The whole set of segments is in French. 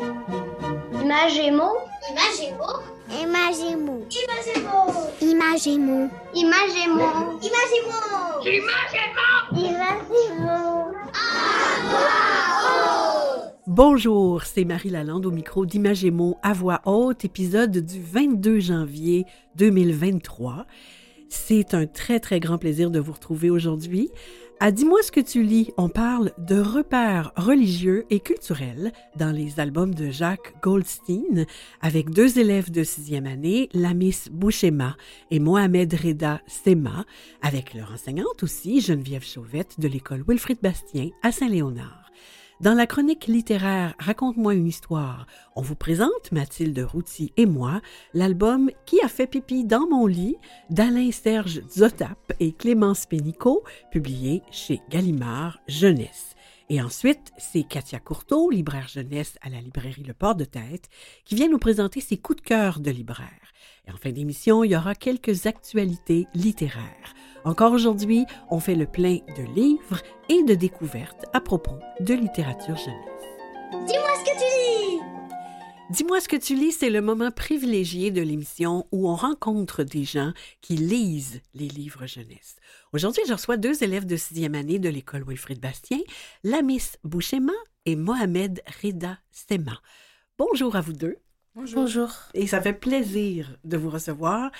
Imagémo. Imagémo. Imagémo. Imagémo. Imagémo. Imagémo. Imagémo. Imagémo. Bonjour, c'est Marie Lalande au micro d'Imagémo à voix haute, épisode du 22 janvier 2023. C'est un très très grand plaisir de vous retrouver aujourd'hui. À Dis-moi ce que tu lis, on parle de repères religieux et culturels dans les albums de Jacques Goldstein avec deux élèves de sixième année, la Miss Bouchema et Mohamed Reda Sema, avec leur enseignante aussi, Geneviève Chauvette de l'école Wilfrid Bastien à Saint-Léonard. Dans la chronique littéraire Raconte-moi une histoire, on vous présente, Mathilde Routy et moi, l'album Qui a fait pipi dans mon lit d'Alain Serge Zotap et Clémence Pénicaud, publié chez Gallimard Jeunesse. Et ensuite, c'est Katia Courteau, libraire jeunesse à la librairie Le Port de Tête, qui vient nous présenter ses coups de cœur de libraire. Et en fin d'émission, il y aura quelques actualités littéraires. Encore aujourd'hui, on fait le plein de livres et de découvertes à propos de littérature jeunesse. Dis-moi ce que tu lis, c'est le moment privilégié de l'émission où on rencontre des gens qui lisent les livres jeunesse. Aujourd'hui, je reçois deux élèves de sixième année de l'école Wilfrid Bastien, la Miss Bouchema et Mohamed Reda Sema. Bonjour à vous deux. Bonjour. Et ça fait plaisir de vous recevoir.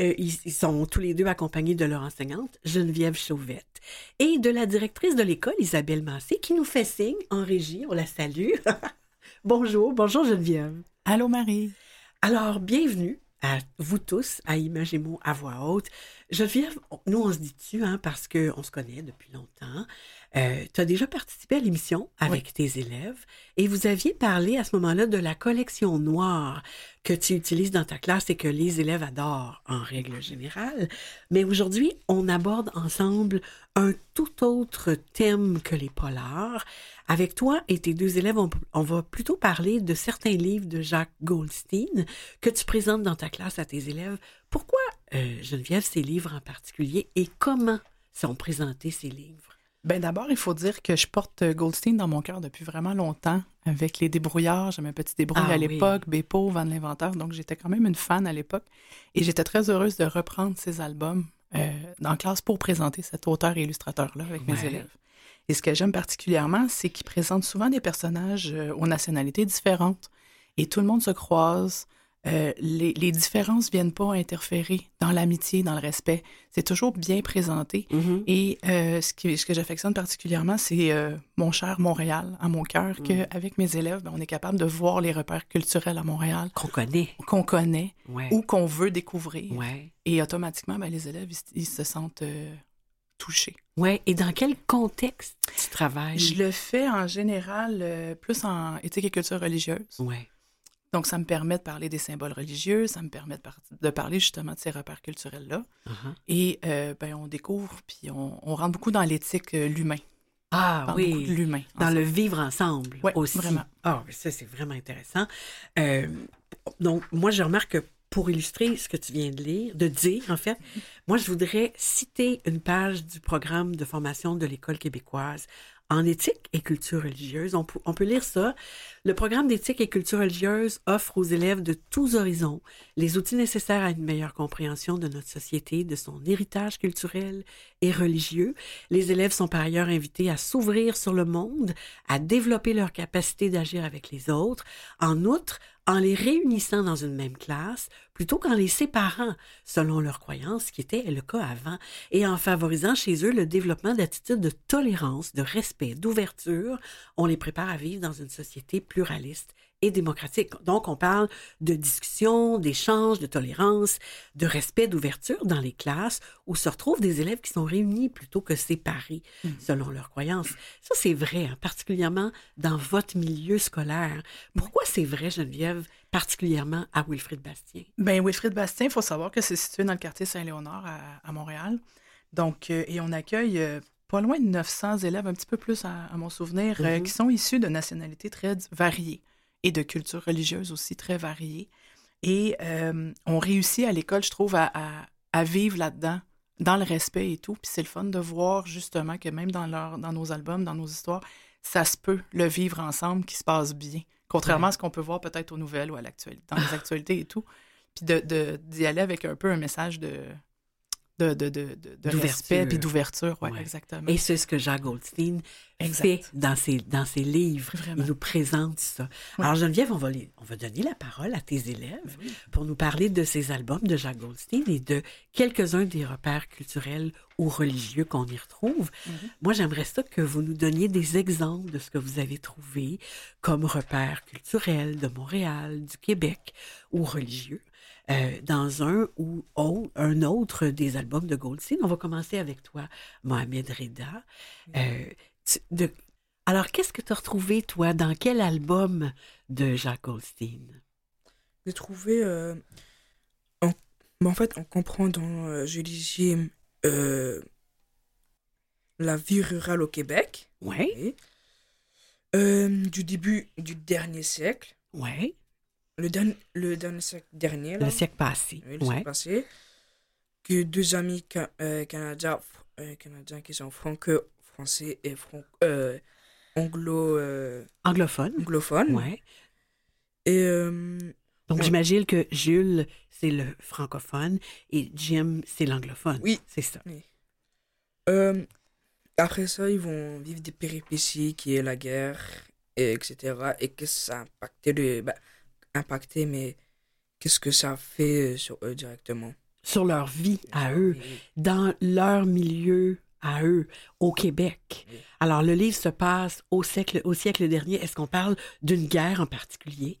Euh, ils, ils sont tous les deux accompagnés de leur enseignante, Geneviève Chauvette, et de la directrice de l'école, Isabelle Massé, qui nous fait signe en régie. On la salue. bonjour, bonjour Geneviève. Allô Marie. Alors, bienvenue à vous tous à Imagémo à voix haute. Geneviève, nous on se dit tu hein, parce qu'on se connaît depuis longtemps. Euh, tu as déjà participé à l'émission avec tes élèves et vous aviez parlé à ce moment-là de la collection noire que tu utilises dans ta classe et que les élèves adorent en règle générale. Mais aujourd'hui, on aborde ensemble un tout autre thème que les polars. Avec toi et tes deux élèves, on, on va plutôt parler de certains livres de Jacques Goldstein que tu présentes dans ta classe à tes élèves. Pourquoi, euh, Geneviève, ces livres en particulier et comment sont présentés ces livres? Ben d'abord, il faut dire que je porte Goldstein dans mon cœur depuis vraiment longtemps avec les débrouillards. J'avais un petit débrouille Ah à oui. l'époque, Bepo, Van l'Inventeur, donc j'étais quand même une fan à l'époque. Et j'étais très heureuse de reprendre ces albums euh, en classe pour présenter cet auteur et illustrateur-là avec mes élèves. Et ce que j'aime particulièrement, c'est qu'ils présentent souvent des personnages euh, aux nationalités différentes. Et tout le monde se croise. Euh, les, les différences viennent pas interférer dans l'amitié, dans le respect. C'est toujours bien présenté. Et euh, ce, qui, ce que j'affectionne particulièrement, c'est euh, mon cher Montréal à mon cœur, qu'avec mes élèves, ben, on est capable de voir les repères culturels à Montréal Qu'on connaît. qu'on connaît Ouais. ou qu'on veut découvrir. Ouais. Et automatiquement, ben, les élèves, ils, ils se sentent touchés. Ouais. Et dans quel contexte tu travailles? Je le fais en général plus en éthique et culture religieuse. Ouais. Donc, ça me permet de parler des symboles religieux, ça me permet de, par- de parler justement de ces repères culturels-là. Uh-huh. Et euh, ben, on découvre, puis on, on rentre beaucoup dans l'éthique, euh, l'humain. Ah oui. l'humain. Dans ensemble. le vivre ensemble Ouais, aussi. vraiment. Ah, ça, c'est vraiment intéressant. Euh, donc, moi, je remarque que pour illustrer ce que tu viens de lire, de dire, en fait, moi, je voudrais citer une page du programme de formation de l'École québécoise en éthique et culture religieuse. On, peut- lire ça. Le programme d'éthique et culture religieuse offre aux élèves de tous horizons les outils nécessaires à une meilleure compréhension de notre société, de son héritage culturel et religieux. Les élèves sont par ailleurs invités à s'ouvrir sur le monde, à développer leur capacité d'agir avec les autres. En outre, en les réunissant dans une même classe, plutôt qu'en les séparant selon leurs croyances, ce qui était le cas avant, et en favorisant chez eux le développement d'attitudes de tolérance, de respect, d'ouverture, on les prépare à vivre dans une société pluraliste et démocratique. Donc, on parle de discussion, d'échange, de tolérance, de respect, d'ouverture dans les classes où se retrouvent des élèves qui sont réunis plutôt que séparés selon leurs croyances. Ça, c'est vrai, hein, particulièrement dans votre milieu scolaire. Pourquoi c'est vrai, Geneviève, particulièrement à Wilfrid Bastien? Ben, Wilfrid Bastien, il faut savoir que c'est situé dans le quartier Saint-Léonard à, à Montréal. Donc, euh, et on accueille euh, pas loin de 900 élèves, un petit peu plus à, à mon souvenir, euh, Mhm. qui sont issus de nationalités très variées et de cultures religieuses aussi très variées. Et euh, on réussit à l'école, je trouve, à, à- à vivre là-dedans, dans le respect et tout. Puis c'est le fun de voir justement que même dans, leur, dans nos albums, dans nos histoires, ça se peut le vivre ensemble, qui se passe bien, contrairement Ouais. à ce qu'on peut voir peut-être aux nouvelles ou à l'actualité, dans les actualités et tout. Puis de, de- d'y aller avec un peu un message de, de, de, de, de- de D'ouverture. respect puis d'ouverture. Ouais. exactement. Et c'est ce que Jacques Goldstein Exact. fait dans ses, dans ses livres. Vraiment. Il nous présente ça. Ouais. Alors, Geneviève, on va, les- on va donner la parole à tes élèves pour nous parler de ces albums de Jacques Goldstein et de quelques-uns des repères culturels ou religieux qu'on y retrouve. Moi, j'aimerais ça que vous nous donniez des exemples de ce que vous avez trouvé comme repères culturels de Montréal, du Québec ou religieux. Euh, dans un ou au- un autre des albums de Goldstein. On va commencer avec toi, Mohamed Reda. Euh, tu- de- alors, qu'est-ce que tu as retrouvé, toi, dans quel album de Jacques Goldstein? J'ai trouvé. euh, en, en fait, on comprend dans euh, Jim euh, la vie rurale au Québec, Oui, et, du début du dernier siècle, oui, le, dernier le siècle dernier, là, le siècle passé. oui, le Ouais. siècle passé, que deux amis ca- euh, canadiens, euh, canadiens qui sont franco-français et euh, anglo, Anglophone. anglophones. Ouais. Et Donc, Ouais. j'imagine que Jules, c'est le francophone et Jim, c'est l'anglophone. Oui. C'est ça. Après ça, ils vont vivre des péripéties qui est la guerre, et etc. Et que ça a impacté le. Bah, impacté, mais qu'est-ce que ça fait sur eux directement? Sur leur vie à eux, dans leur milieu à eux, au Québec. Alors, le livre se passe au siècle, au siècle dernier. Est-ce qu'on parle d'une guerre en particulier?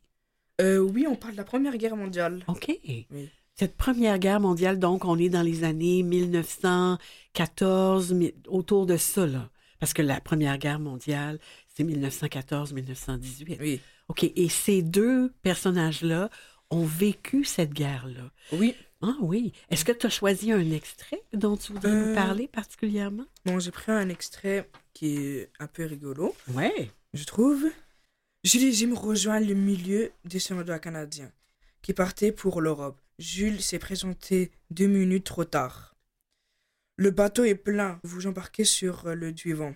Euh, oui, on parle de la Première Guerre mondiale. OK. Oui. Cette première guerre mondiale, donc, on est dans les années 1914, mi- autour de ça, là. Parce que la première guerre mondiale, c'est 1914-1918. Oui. OK. Et ces deux personnages-là ont vécu cette guerre-là. Oui. Ah oui. Est-ce que tu as choisi un extrait dont tu voudrais nous Euh, parler particulièrement? Bon, j'ai pris un extrait qui est un peu rigolo, Ouais. je trouve. Jules et Jim rejoignent le milieu des soldats canadiens qui partaient pour l'Europe. Jules s'est présenté deux minutes trop tard. Le bateau est plein, vous embarquez sur euh, le duivant.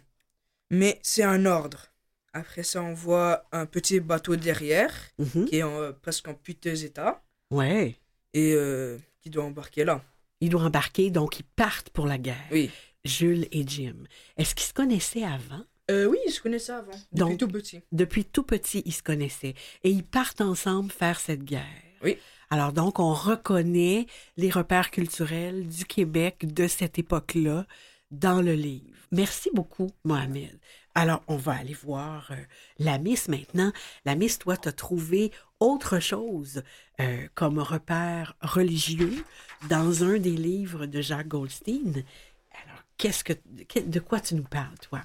Mais c'est un ordre. Après ça, on voit un petit bateau derrière Mhm. qui est en, euh, presque en piteux état Ouais. et euh, qui doit embarquer là. Ils doivent embarquer, donc ils partent pour la guerre. Oui. Jules et Jim. Est-ce qu'ils se connaissaient avant? Euh, oui, je connais ça avant. Depuis Donc- tout petit. Depuis tout petit, ils se connaissaient. Et ils partent ensemble faire cette guerre. Oui. Alors donc, on reconnaît les repères culturels du Québec de cette époque-là dans le livre. Merci beaucoup, Mohamed. Alors, on va aller voir euh, la Miss maintenant. La Miss, toi, tu as trouvé autre chose euh, comme repère religieux dans un des livres de Jacques Goldstein. Alors, qu'est-ce que, que- de quoi tu nous parles, toi?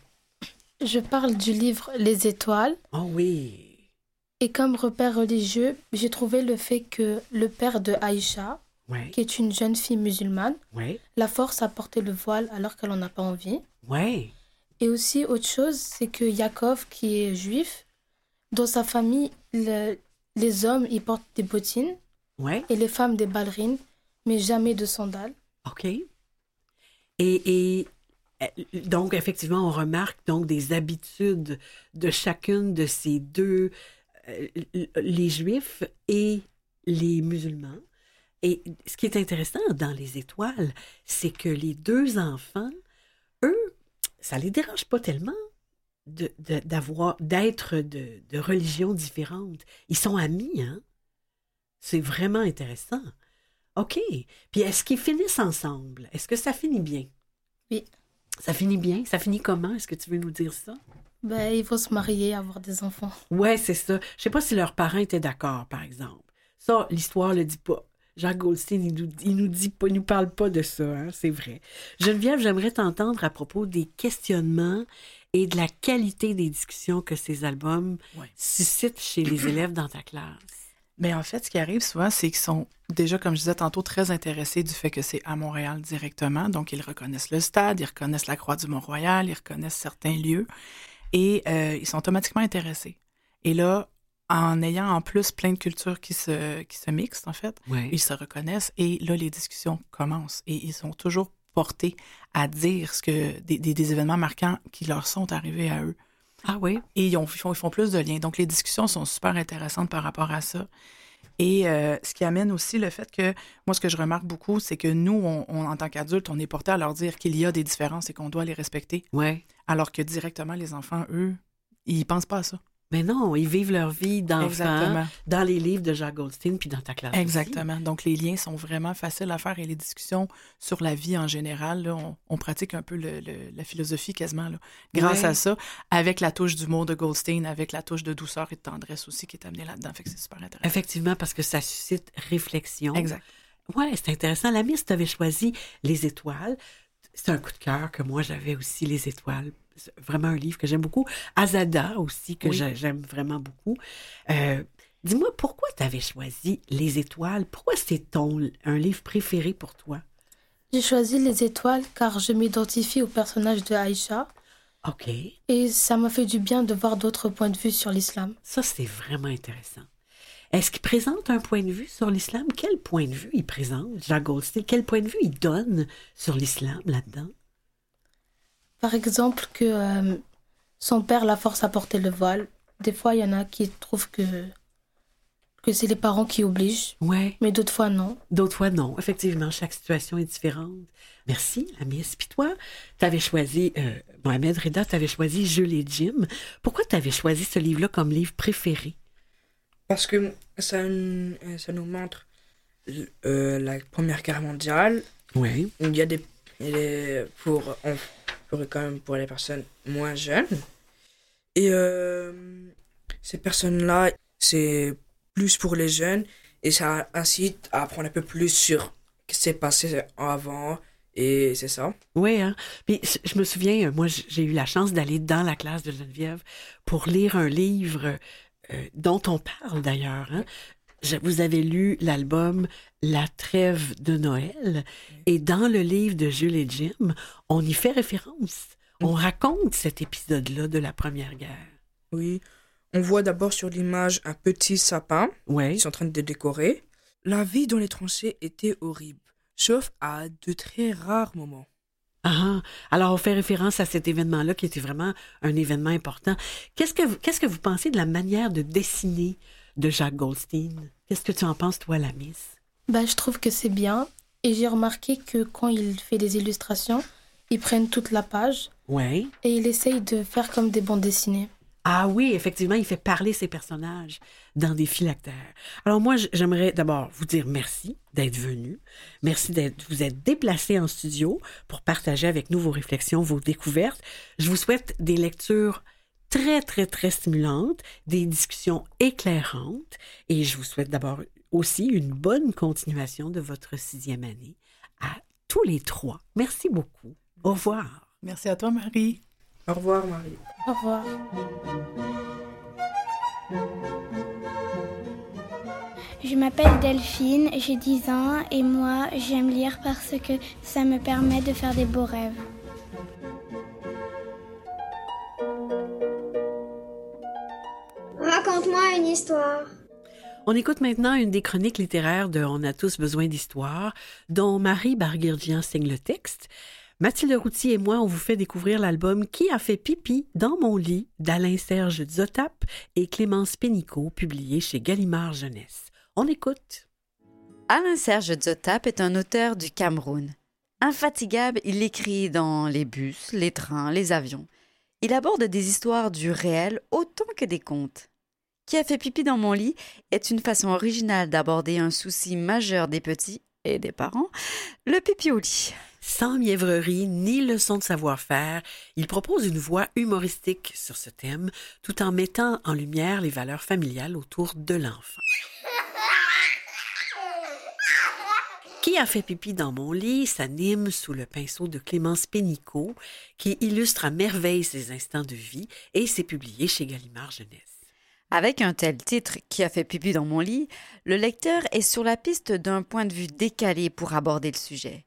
Je parle du livre Les étoiles. Oh oui. Et comme repère religieux, j'ai trouvé le fait que le père de Aïcha, Ouais, qui est une jeune fille musulmane, ouais, la force à porter le voile alors qu'elle n'en a pas envie. ouais. Et aussi, autre chose, c'est que Yaakov, qui est juif, dans sa famille, le- les hommes, ils portent des bottines Ouais, et les femmes des ballerines, mais jamais de sandales. OK. Et, et euh, donc, effectivement, on remarque donc des habitudes de chacune de ces deux, euh, les juifs et les musulmans. Et ce qui est intéressant dans les étoiles, c'est que les deux enfants, eux, ça les dérange pas tellement de- d'être de, de religions différentes. Ils sont amis, hein? C'est vraiment intéressant. OK. Puis est-ce qu'ils finissent ensemble? Est-ce que ça finit bien? Oui. Ça finit bien? Ça finit comment? Est-ce que tu veux nous dire ça? Ben, ils vont se marier, avoir des enfants. Ouais, c'est ça. Je sais pas si leurs parents étaient d'accord, par exemple. Ça, l'histoire le dit pas. Jacques Goldstein, il nous, il nous dit pas, il nous parle pas de ça, hein, c'est vrai. Geneviève, j'aimerais t'entendre à propos des questionnements et de la qualité des discussions que ces albums Ouais. suscitent chez les élèves dans ta classe. Mais en fait, ce qui arrive souvent, c'est qu'ils sont déjà, comme je disais tantôt, très intéressés du fait que c'est à Montréal directement. Donc, ils reconnaissent le stade, ils reconnaissent la Croix du Mont-Royal, ils reconnaissent certains lieux et euh, ils sont automatiquement intéressés. Et là, en ayant en plus plein de cultures qui se, qui se mixent, en fait, Ouais. ils se reconnaissent et là, les discussions commencent et ils sont toujours portés à dire ce que des, des- des événements marquants qui leur sont arrivés à eux. Ah oui? et ils, ont- ils font, ils font plus de liens. Donc, les discussions sont super intéressantes par rapport à ça. Et euh, ce qui amène aussi le fait que, moi, ce que je remarque beaucoup, c'est que nous, on, on, en tant qu'adultes, on est porté à leur dire qu'il y a des différences et qu'on doit les respecter, Oui. alors que directement, les enfants, eux, ils pensent pas à ça. Mais non, ils vivent leur vie d'enfant dans les livres de Jacques Goldstein puis dans ta classe. aussi. Exactement. Donc, les liens sont vraiment faciles à faire et les discussions sur la vie en général, là, on, on pratique un peu le- le- la philosophie quasiment, là, grâce Ouais. à ça, avec la touche d'humour de Goldstein, avec la touche de douceur et de tendresse aussi qui est amenée là-dedans. Fait que c'est super intéressant. Effectivement, parce que ça suscite réflexion. Exact. Ouais, c'est intéressant. La Miss, tu avais choisi Les Étoiles. C'est un coup de cœur que moi, j'avais aussi, Les Étoiles. C'est vraiment un livre que j'aime beaucoup. Azada aussi, que Oui. j'aime vraiment beaucoup. Euh, Dis-moi, pourquoi tu avais choisi Les Étoiles? Pourquoi c'est ton un livre préféré pour toi? J'ai choisi les étoiles car je m'identifie au personnage de Aïcha OK. et ça m'a fait du bien de voir d'autres points de vue sur l'islam. Ça, c'est vraiment intéressant. Est-ce qu'il présente un point de vue sur l'islam? Quel point de vue il présente, Jacques Goldstein? Quel point de vue il donne sur l'islam là-dedans? Par exemple, que euh, son père la force à porter le voile. Des fois, il y en a qui trouvent que, que c'est les parents qui obligent, Ouais. mais d'autres fois, non. D'autres fois, non. Effectivement, chaque situation est différente. Merci, la Miss. Puis toi, tu avais choisi, euh, Mohamed Reda, tu avais choisi Jules et Jim. Pourquoi tu avais choisi ce livre-là comme livre préféré? Parce que ça, n- ça nous montre euh, la Première Guerre mondiale. Oui. Il y a des. il y a des- pour, on- même pour les personnes moins jeunes. Et euh, ces personnes-là, c'est plus pour les jeunes. Et ça incite à apprendre un peu plus sur ce qui s'est passé avant. Et c'est ça. Oui, hein. Puis je- me souviens, moi, j'ai eu la chance d'aller dans la classe de Geneviève pour lire un livre euh, dont on parle d'ailleurs. Hein. Je- vous avez lu l'album La trêve de Noël et dans le livre de Jules et Jim, on y fait référence. On raconte cet épisode-là de la Première Guerre. Oui. On voit d'abord sur l'image un petit sapin. Oui. Ils sont en train de décorer. La vie dans les tranchées était horrible, sauf à de très rares moments. Ah, alors on fait référence à cet événement-là qui était vraiment un événement important. Qu'est-ce que qu'est-ce que vous pensez de la manière de dessiner de Jacques Goldstein? Qu'est-ce que tu en penses, toi, la Miss? Bah, je trouve que c'est bien. Et j'ai remarqué que quand il fait des illustrations, ils prennent toute la page Oui. et il essaye de faire comme des bandes dessinées. Ah oui, effectivement, il fait parler ses personnages dans des phylactères. Alors moi, j'aimerais d'abord vous dire merci d'être venu. Merci d'être vous êtes déplacé en studio pour partager avec nous vos réflexions, vos découvertes. Je vous souhaite des lectures très, très, très stimulantes, des discussions éclairantes et je vous souhaite d'abord aussi une bonne continuation de votre sixième année à tous les trois. Merci beaucoup. Au revoir. Merci à toi, Marie. Au revoir, Marie. Au revoir. Je m'appelle Delphine, j'ai 10 ans et moi j'aime lire parce que ça me permet de faire des beaux rêves. On écoute maintenant une des chroniques littéraires de On a tous besoin d'histoire, dont Marie Barguirdian signe le texte. Mathilde Routier et moi, on vous fait découvrir l'album Qui a fait pipi dans mon lit d'Alain-Serge Zotap et Clémence Pénicaud, publié chez Gallimard Jeunesse. On écoute. Alain-Serge Zotap est un auteur du Cameroun. Infatigable, il écrit dans les bus, les trains, les avions. Il aborde des histoires du réel autant que des contes. Qui a fait pipi dans mon lit est une façon originale d'aborder un souci majeur des petits et des parents, le pipi au lit. Sans mièvrerie ni leçon de savoir-faire, il propose une voix humoristique sur ce thème, tout en mettant en lumière les valeurs familiales autour de l'enfant. Qui a fait pipi dans mon lit s'anime sous le pinceau de Clémence Pénicaud, qui illustre à merveille ses instants de vie et c'est publié chez Gallimard Jeunesse. Avec un tel titre qui a fait pipi dans mon lit, le lecteur est sur la piste d'un point de vue décalé pour aborder le sujet.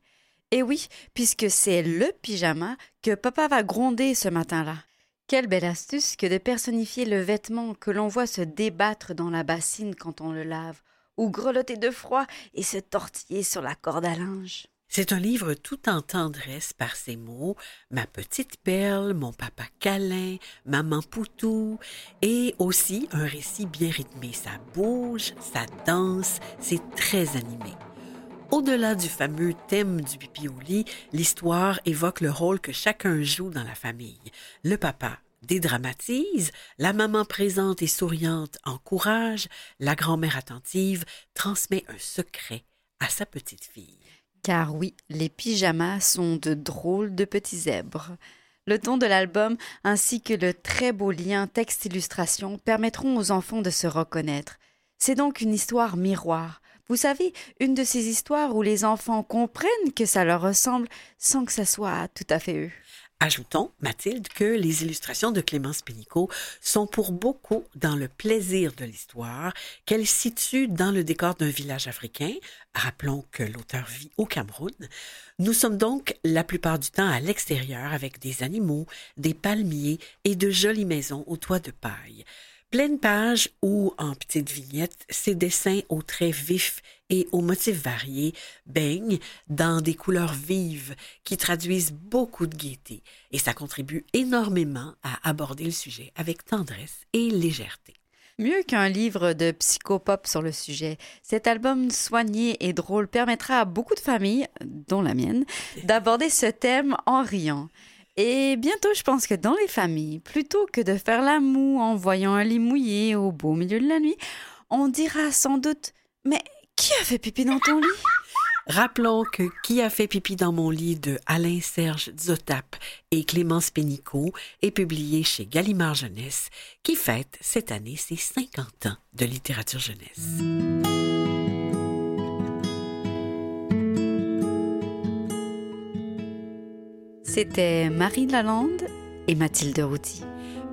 Et oui, puisque c'est le pyjama que papa va gronder ce matin-là. Quelle belle astuce que de personnifier le vêtement que l'on voit se débattre dans la bassine quand on le lave, ou grelotter de froid et se tortiller sur la corde à linge. C'est un livre tout en tendresse par ses mots, ma petite perle, mon papa câlin, maman poutou, et aussi un récit bien rythmé. Ça bouge, ça danse, c'est très animé. Au-delà du fameux thème du pipi au lit, l'histoire évoque le rôle que chacun joue dans la famille. Le papa dédramatise, la maman présente et souriante encourage, la grand-mère attentive transmet un secret à sa petite fille. Car oui, les pyjamas sont de drôles de petits zèbres. Le ton de l'album ainsi que le très beau lien texte-illustration permettront aux enfants de se reconnaître. C'est donc une histoire miroir. Vous savez, une de ces histoires où les enfants comprennent que ça leur ressemble sans que ça soit tout à fait eux. Ajoutons, Mathilde, que les illustrations de Clémence Pénicaud sont pour beaucoup dans le plaisir de l'histoire, qu'elle situe dans le décor d'un village africain. Rappelons que l'auteur vit au Cameroun. Nous sommes donc la plupart du temps à l'extérieur avec des animaux, des palmiers et de jolies maisons aux toits de paille. Pleine page ou en petites vignettes, ces dessins aux traits vifs et aux motifs variés baignent dans des couleurs vives qui traduisent beaucoup de gaieté et ça contribue énormément à aborder le sujet avec tendresse et légèreté. Mieux qu'un livre de psychopop sur le sujet, cet album soigné et drôle permettra à beaucoup de familles, dont la mienne, d'aborder ce thème en riant. Et bientôt, je pense que dans les familles, plutôt que de faire la moue en voyant un lit mouillé au beau milieu de la nuit, on dira sans doute Mais qui a fait pipi dans ton lit? Rappelons que Qui a fait pipi dans mon lit de Alain-Serge Zotap et Clémence Pénicaud est publié chez Gallimard Jeunesse, qui fête cette année ses 50 ans de littérature jeunesse. C'était Marie Lalande et Mathilde Routy.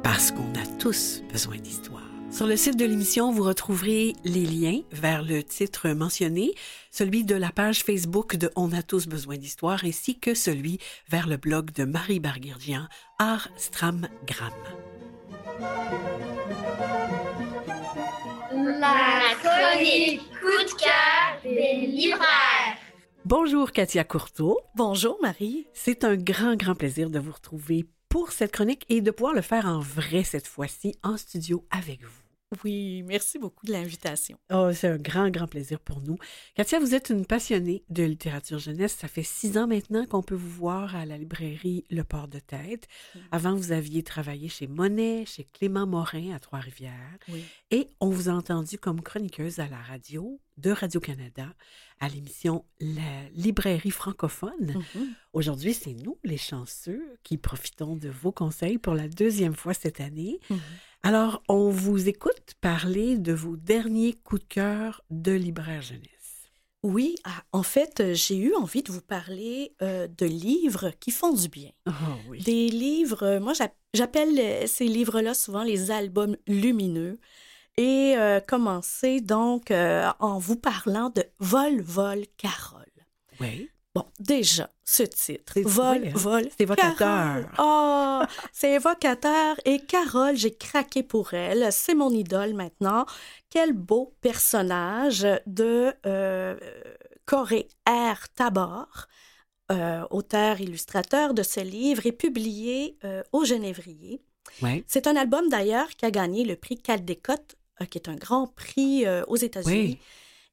Parce qu'on a tous besoin d'histoire. Sur le site de l'émission, vous retrouverez les liens vers le titre mentionné, celui de la page Facebook de On a tous besoin d'histoire, ainsi que celui vers le blog de Marie Barguirdian, Art Stram Gram. La chronique coup de cœur des libraires. Bonjour Katia Courteau. Bonjour Marie. C'est un grand, grand plaisir de vous retrouver pour cette chronique et de pouvoir le faire en vrai cette fois-ci en studio avec vous. Oui, merci beaucoup de l'invitation. Oh, c'est un grand, grand plaisir pour nous. Katia, vous êtes une passionnée de littérature jeunesse. Ça fait six ans maintenant qu'on peut vous voir à la librairie Le Port de Tête. Avant, vous aviez travaillé chez Monet, chez Clément Morin à Trois-Rivières. Oui. Et on vous a entendu comme chroniqueuse à la radio de Radio-Canada à l'émission La librairie francophone. Mhm. Aujourd'hui, c'est nous, les chanceux, qui profitons de vos conseils pour la deuxième fois cette année. Mhm. Alors, on vous écoute parler de vos derniers coups de cœur de libraire jeunesse. Oui, ah, en fait, euh, j'ai eu envie de vous parler euh, de livres qui font du bien. Oh oui. Des livres, euh, moi j'app- j'appelle ces livres-là souvent les albums lumineux. Et euh, commencer donc euh, en vous parlant de Vol, Vol, Carole. Oui. Bon, déjà, ce titre, Vol, hein, Vol, c'est évocateur. Carole. Oh, c'est évocateur. Et Carole, j'ai craqué pour elle. C'est mon idole maintenant. Quel beau personnage de euh, Corée R. Tabor, euh, auteur-illustrateur de ce livre, et publié euh, au Genévrier. Oui. C'est un album d'ailleurs qui a gagné le prix Caldecott, qui est un grand prix euh, aux États-Unis,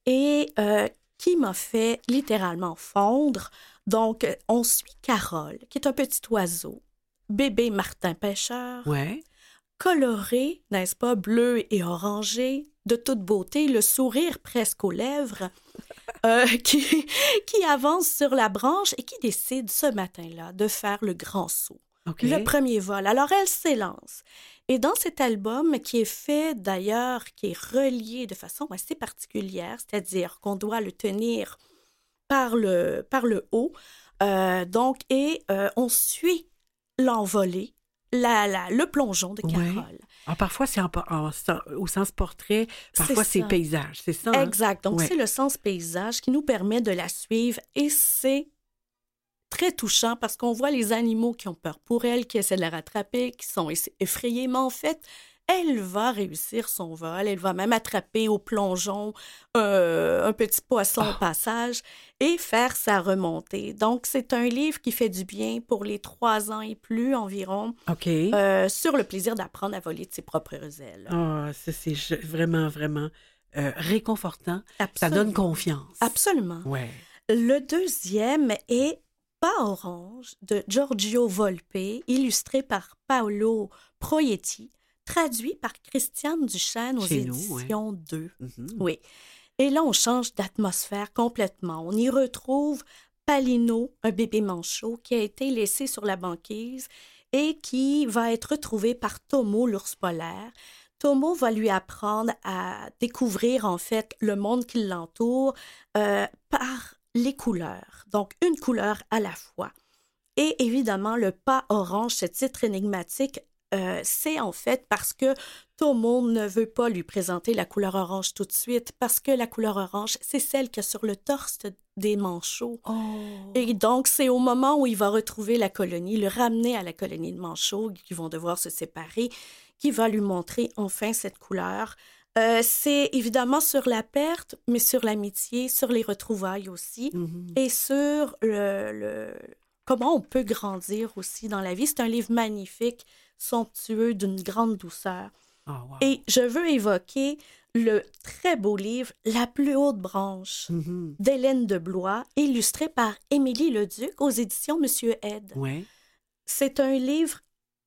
et euh, qui m'a fait littéralement fondre. Donc, euh, on suit Carole, qui est un petit oiseau, bébé Martin pêcheur, coloré, n'est-ce pas, bleu et orangé, de toute beauté, le sourire presque aux lèvres, euh, qui, qui avance sur la branche et qui décide ce matin-là de faire le grand saut. Le premier vol. Alors, elle s'élance. Et dans cet album, qui est fait d'ailleurs, qui est relié de façon assez particulière, c'est-à-dire qu'on doit le tenir par le, par le haut, euh, donc, et euh, on suit l'envolée, la, la, le plongeon de Ouais. Carole. Ah, parfois, c'est au sens portrait, parfois, c'est paysage. C'est ça? hein? Exact. Donc, Ouais. c'est le sens paysage qui nous permet de la suivre et c'est très touchant parce qu'on voit les animaux qui ont peur pour elle, qui essaient de la rattraper, qui sont eff- effrayés, mais en fait, elle va réussir son vol. Elle va même attraper au plongeon euh, un petit poisson au passage et faire sa remontée. Donc, c'est un livre qui fait du bien pour les trois ans et plus environ euh, sur le plaisir d'apprendre à voler de ses propres ailes. Ah, ça, c'est vraiment, vraiment euh, réconfortant. Ça donne confiance. Absolument. Ouais. Le deuxième est Pas orange de Giorgio Volpe, illustré par Paolo Proietti, traduit par Christiane Duchesne aux Chez nous, ouais. éditions 2. Mhm. Oui. Et là, on change d'atmosphère complètement. On y retrouve Palino, un bébé manchot qui a été laissé sur la banquise et qui va être retrouvé par Tomo, l'ours polaire. Tomo va lui apprendre à découvrir en fait le monde qui l'entoure euh, par les couleurs. Donc, une couleur à la fois. Et évidemment, le pas orange, ce titre énigmatique, euh, c'est en fait parce que Tomo ne veut pas lui présenter la couleur orange tout de suite, parce que la couleur orange, c'est celle qu'il y a sur le torse des manchots. Et donc, c'est au moment où il va retrouver la colonie, le ramener à la colonie de manchots, qui vont devoir se séparer, qui va lui montrer enfin cette couleur. Euh, c'est évidemment sur la perte, mais sur l'amitié, sur les retrouvailles aussi, Mhm. et sur le, le- comment on peut grandir aussi dans la vie. C'est un livre magnifique, somptueux, d'une grande douceur. Ah, wow. Et je veux évoquer le très beau livre La plus haute branche Mhm. d'Hélène de Blois, illustré par Émilie Leduc aux éditions Monsieur Ed. Ouais. C'est un livre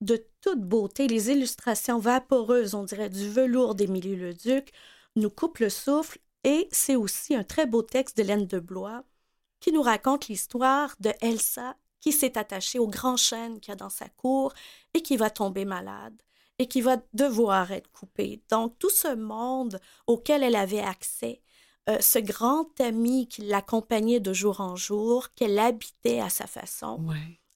de toute beauté. Les illustrations vaporeuses, on dirait du velours d'Émilie Leduc, nous coupent le souffle et c'est aussi un très beau texte d'Hélène de Blois qui nous raconte l'histoire de Elsa qui s'est attachée au grand chêne qu'il y a dans sa cour et qui va tomber malade et qui va devoir être coupée. Donc tout ce monde auquel elle avait accès, euh, ce grand ami qui l'accompagnait de jour en jour, qu'elle habitait à sa façon.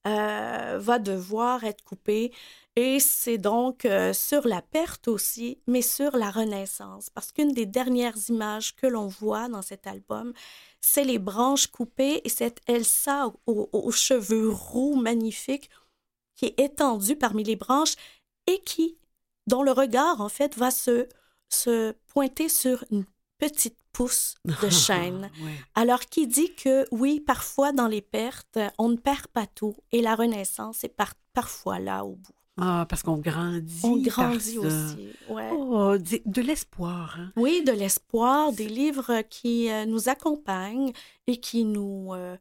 Euh, va devoir être coupé. Et c'est donc euh, sur la perte aussi, mais sur la renaissance. Parce qu'une des dernières images que l'on voit dans cet album, c'est les branches coupées et cette Elsa aux, aux cheveux roux magnifiques qui est étendue parmi les branches et qui, dont le regard, en fait, va se, se pointer sur une petite pousse de chêne. Ouais. Alors, qui dit que oui, parfois dans les pertes, on ne perd pas tout et la renaissance est par- parfois là au bout. Ah, parce qu'on grandit. On grandit aussi. ouais. Oh, de l'espoir. Hein? Oui, de l'espoir, des livres qui euh, nous accompagnent et qui nous, euh,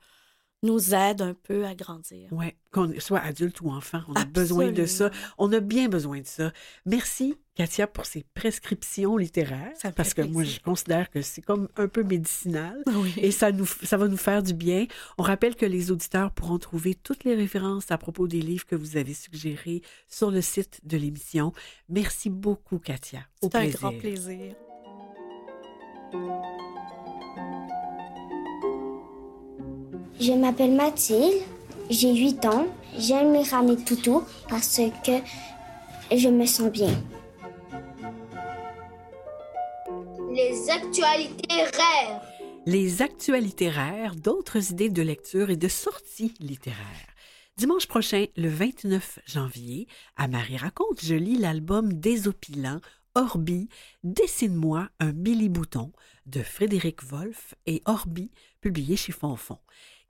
nous aident un peu à grandir. Oui, qu'on soit adulte ou enfant, on a besoin de ça. On a bien besoin de ça. Merci, Katia, pour ces prescriptions littéraires. Ça parce que moi, je considère que c'est comme un peu médicinal. Oui. Et ça, nous, ça va nous faire du bien. On rappelle que les auditeurs pourront trouver toutes les références à propos des livres que vous avez suggérés sur le site de l'émission. Merci beaucoup, Katia. C'est un grand plaisir. Je m'appelle Mathilde, j'ai 8 ans. J'aime les ramer toutous parce que je me sens bien. Les actualités rares. Les actualités rares, d'autres idées de lecture et de sorties littéraires. Dimanche prochain, le 29 janvier, à Marie Raconte, je lis l'album Désopilant, Orbi, Dessine-moi un Billy Bouton de Frédéric Wolff et Orbi, publié chez Fonfon.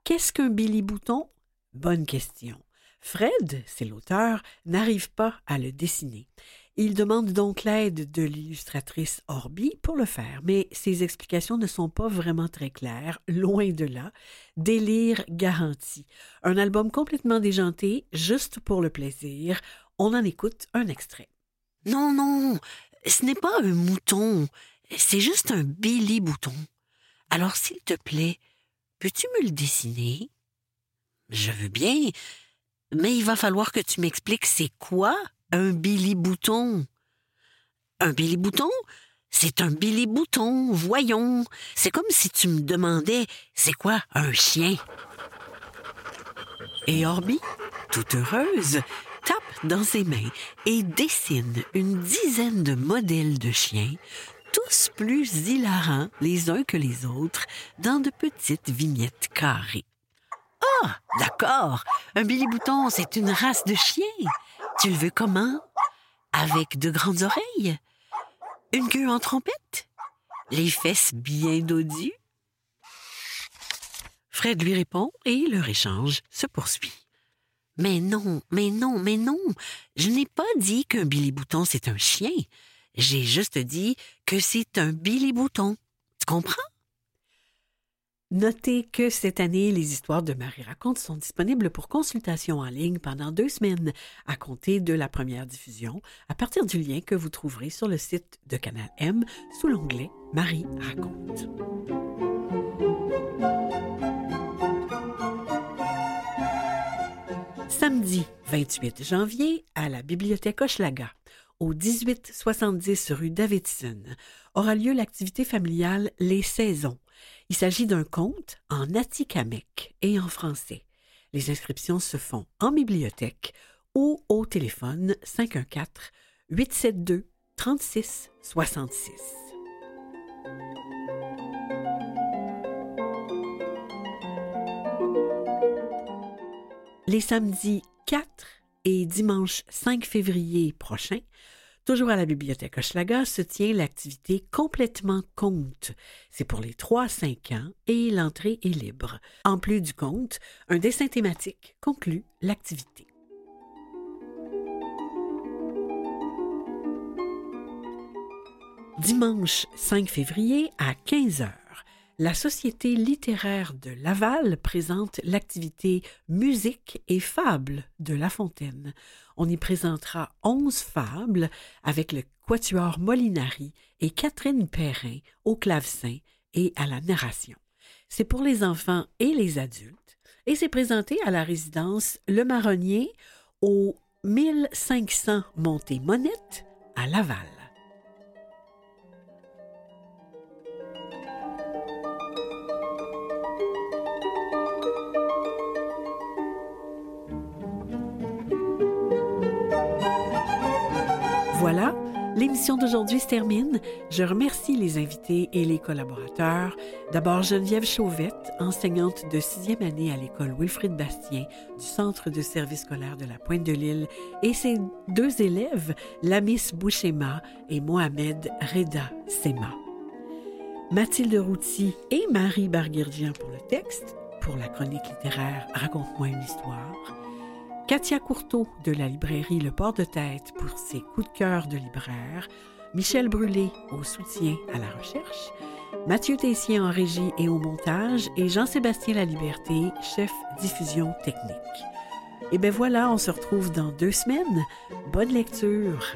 Qu'est-ce qu'un Billy Bouton? Bonne question. Fred, c'est l'auteur, n'arrive pas à le dessiner. Il demande donc l'aide de l'illustratrice Orbi pour le faire, mais ses explications ne sont pas vraiment très claires, loin de là. Délire garanti. Un album complètement déjanté, juste pour le plaisir. On en écoute un extrait. Non, non, ce n'est pas un mouton, c'est juste un Billy Bouton. Alors, s'il te plaît, peux-tu me le dessiner? Je veux bien, mais il va falloir que tu m'expliques c'est quoi un Billy Bouton. Un Billy Bouton? C'est un Billy Bouton, voyons. C'est comme si tu me demandais c'est quoi un chien? Et Orbi? toute heureuse, tape dans ses mains et dessine une dizaine de modèles de chiens, tous plus hilarants les uns que les autres, dans de petites vignettes carrées. Ah, d'accord, un Billy Bouton, c'est une race de chien. Tu le veux comment? avec de grandes oreilles, une queue en trompette, les fesses bien dodues? Fred lui répond et leur échange se poursuit. Mais non, mais non, mais non, je n'ai pas dit qu'un Billy Bouton c'est un chien. J'ai juste dit que c'est un Billy Bouton. Tu comprends? Notez que cette année, les histoires de Marie Raconte sont disponibles pour consultation en ligne pendant deux semaines à compter de la première diffusion à partir du lien que vous trouverez sur le site de Canal M sous l'onglet Marie Raconte. Samedi 28 janvier, à la bibliothèque Hochelaga, au 1870 rue Davidson, aura lieu l'activité familiale Les Saisons. Il s'agit d'un conte en atikamek et en français. Les inscriptions se font en bibliothèque ou au téléphone 514 872 36 66. Les samedis 4 et dimanche 5 février prochain, toujours à la bibliothèque Hochelaga, se tient l'activité complètement conte. C'est pour les 3-5 ans et l'entrée est libre. En plus du conte, un dessin thématique conclut l'activité. Dimanche 5 février à 15 heures la Société littéraire de Laval présente l'activité Musique et fables de La Fontaine. On y présentera onze fables avec le quatuor Molinari et Catherine Perrin au clavecin et à la narration. C'est pour les enfants et les adultes et c'est présenté à la résidence Le Marronnier au 1500 Montée Monette à Laval. Voilà, l'émission d'aujourd'hui se termine. Je remercie les invités et les collaborateurs. D'abord Geneviève Chauvette, enseignante de sixième année à l'école Wilfrid Bastien du Centre de service scolaire de la Pointe de l'Île, et ses deux élèves, Lamis Bouchema et Mohamed Reda Sema. Mathilde Routy et Marie Barguirdian pour le texte, pour la chronique littéraire Raconte-moi une histoire. Katia Courteau de la librairie Le Port de Tête pour ses coups de cœur de libraire, Michel Brûlé au soutien à la recherche, Mathieu Tessier en régie et au montage et Jean-Sébastien Laliberté, chef diffusion technique. Et bien voilà, on se retrouve dans deux semaines. Bonne lecture!